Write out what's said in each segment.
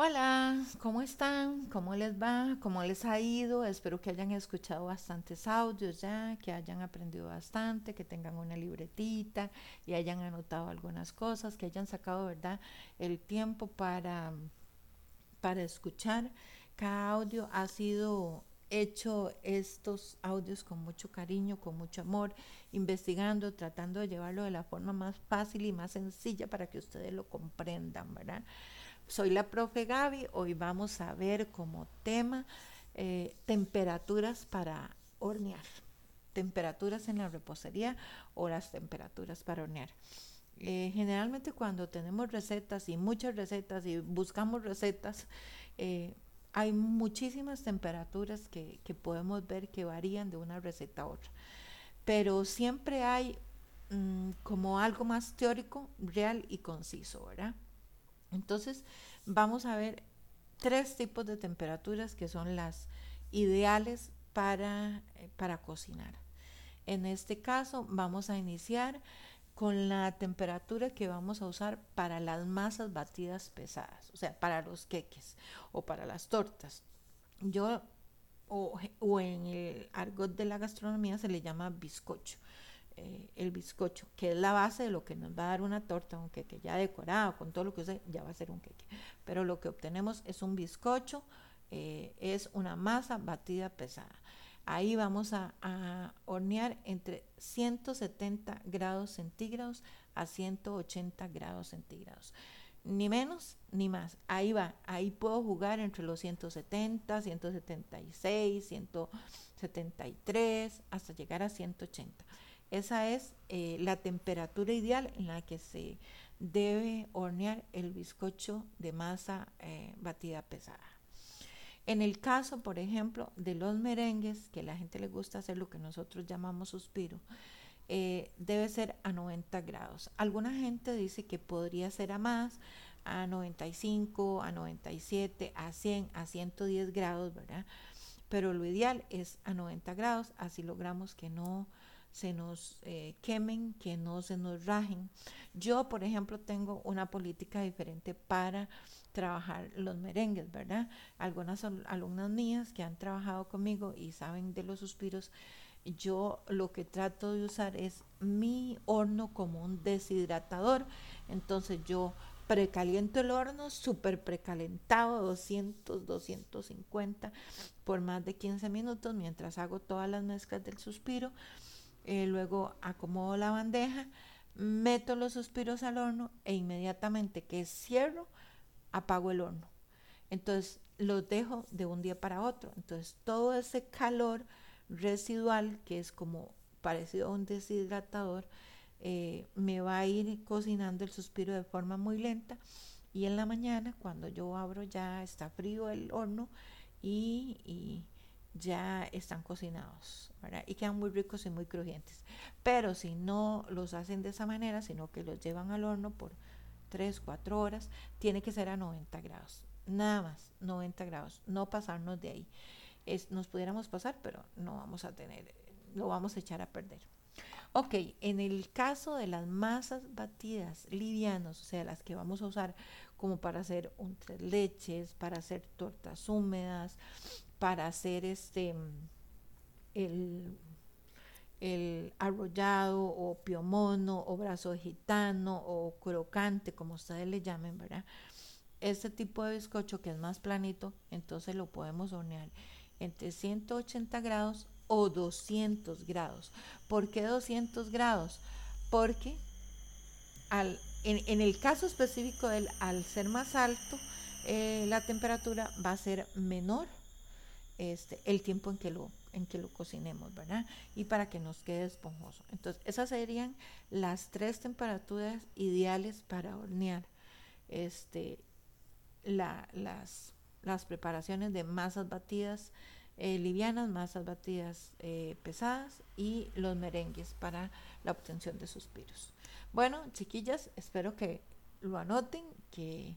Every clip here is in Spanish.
Hola, ¿cómo están? ¿Cómo les va? ¿Cómo les ha ido? Espero que hayan escuchado bastantes audios ya, que hayan aprendido bastante, que tengan una libretita y hayan anotado algunas cosas, que hayan sacado, ¿verdad?, el tiempo para, para escuchar. Cada audio ha sido hecho estos audios con mucho cariño, con mucho amor, investigando, tratando de llevarlo de la forma más fácil y más sencilla para que ustedes lo comprendan, ¿verdad? Soy la profe Gaby, hoy vamos a ver como tema eh, temperaturas para hornear, temperaturas en la repostería o las temperaturas para hornear. Eh, generalmente cuando tenemos recetas y muchas recetas y buscamos recetas, eh, hay muchísimas temperaturas que, que, podemos ver que varían de una receta a otra. Pero siempre hay mmm, como algo más teórico, real y conciso, ¿verdad? Entonces, vamos a ver tres tipos de temperaturas que son las ideales para, eh, para cocinar. En este caso, vamos a iniciar con la temperatura que vamos a usar para las masas batidas pesadas, o sea, para los queques o para las tortas. Yo, o, o en el argot de la gastronomía se le llama bizcocho. Eh, el bizcocho, que es la base de lo que nos va a dar una torta, un queque ya decorado, con todo lo que use, ya va a ser un queque. Pero lo que obtenemos es un bizcocho, eh, es una masa batida pesada. Ahí vamos a, a, hornear entre 170 grados centígrados a 180 grados centígrados. Ni menos ni más. Ahí va. Ahí puedo jugar entre los 170, 176, 173, hasta llegar a 180. Esa es eh, la temperatura ideal en la que se debe hornear el bizcocho de masa eh, batida pesada. En el caso, por ejemplo, de los merengues, que a la gente le gusta hacer lo que nosotros llamamos suspiro, eh, debe ser a 90 grados. Alguna gente dice que podría ser a más, a 95, a 97, a 100, a 110 grados, ¿verdad? Pero lo ideal es a 90 grados, así logramos que no se nos eh, quemen, que no se nos rajen. Yo, por ejemplo, tengo una política diferente para trabajar los merengues, ¿verdad? Algunas alumnas mías que han trabajado conmigo y saben de los suspiros, yo lo que trato de usar es mi horno como un deshidratador. Entonces yo precaliento el horno, súper precalentado, 200, 250 por más de 15 minutos mientras hago todas las mezclas del suspiro eh, luego acomodo la bandeja, meto los suspiros al horno e inmediatamente que cierro, apago el horno. Entonces los dejo de un día para otro. Entonces todo ese calor residual, que es como parecido a un deshidratador, eh, me va a ir cocinando el suspiro de forma muy lenta. Y en la mañana, cuando yo abro, ya está frío el horno y, y ya están cocinados ¿verdad? y quedan muy ricos y muy crujientes. Pero si no los hacen de esa manera, sino que los llevan al horno por 3, 4 horas, tiene que ser a 90 grados. Nada más, 90 grados, no pasarnos de ahí. Es, nos pudiéramos pasar, pero no vamos a tener, lo vamos a echar a perder. Ok, en el caso de las masas batidas livianos, o sea, las que vamos a usar como para hacer un tres leches, para hacer tortas húmedas, para hacer este el, el arrollado o piomono o brazo gitano o crocante, como ustedes le llamen, ¿verdad? Este tipo de bizcocho que es más planito, entonces lo podemos hornear entre 180 grados o 200 grados. ¿Por qué 200 grados? Porque al, en, en, el caso específico del al ser más alto, eh, la temperatura va a ser menor este, el tiempo en que lo en que lo cocinemos, ¿verdad? Y para que nos quede esponjoso. Entonces, esas serían las tres temperaturas ideales para hornear este, la, las, las preparaciones de masas batidas eh, livianas, masas batidas eh, pesadas y los merengues para la obtención de suspiros. Bueno, chiquillas, espero que lo anoten, que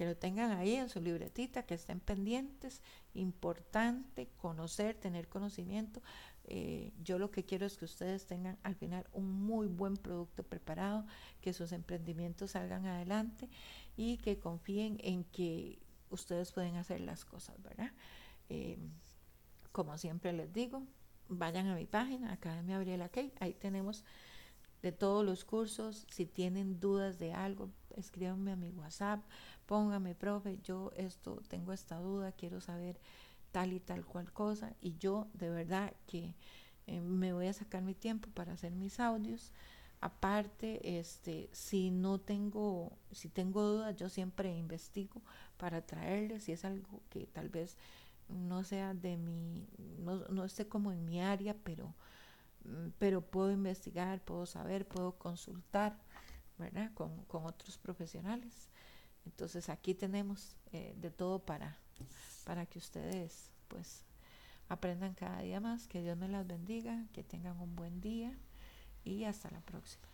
que lo tengan ahí en su libretita, que estén pendientes. Importante conocer, tener conocimiento. Eh, yo lo que quiero es que ustedes tengan al final un muy buen producto preparado, que sus emprendimientos salgan adelante y que confíen en que ustedes pueden hacer las cosas, ¿verdad? Eh, como siempre les digo, vayan a mi página, Academia Gabriela Key, ahí tenemos de todos los cursos. Si tienen dudas de algo, escríbanme a mi WhatsApp, póngame, profe, yo esto, tengo esta duda, quiero saber tal y tal cual cosa. Y yo de verdad que eh, me voy a sacar mi tiempo para hacer mis audios. Aparte, este, si no tengo, si tengo dudas, yo siempre investigo para traerles, si es algo que tal vez no sea de mi, no, no esté como en mi área, pero pero puedo investigar, puedo saber, puedo consultar, ¿verdad? Con, con otros profesionales. Entonces aquí tenemos eh, de todo para, para que ustedes pues aprendan cada día más, que Dios me las bendiga, que tengan un buen día y hasta la próxima.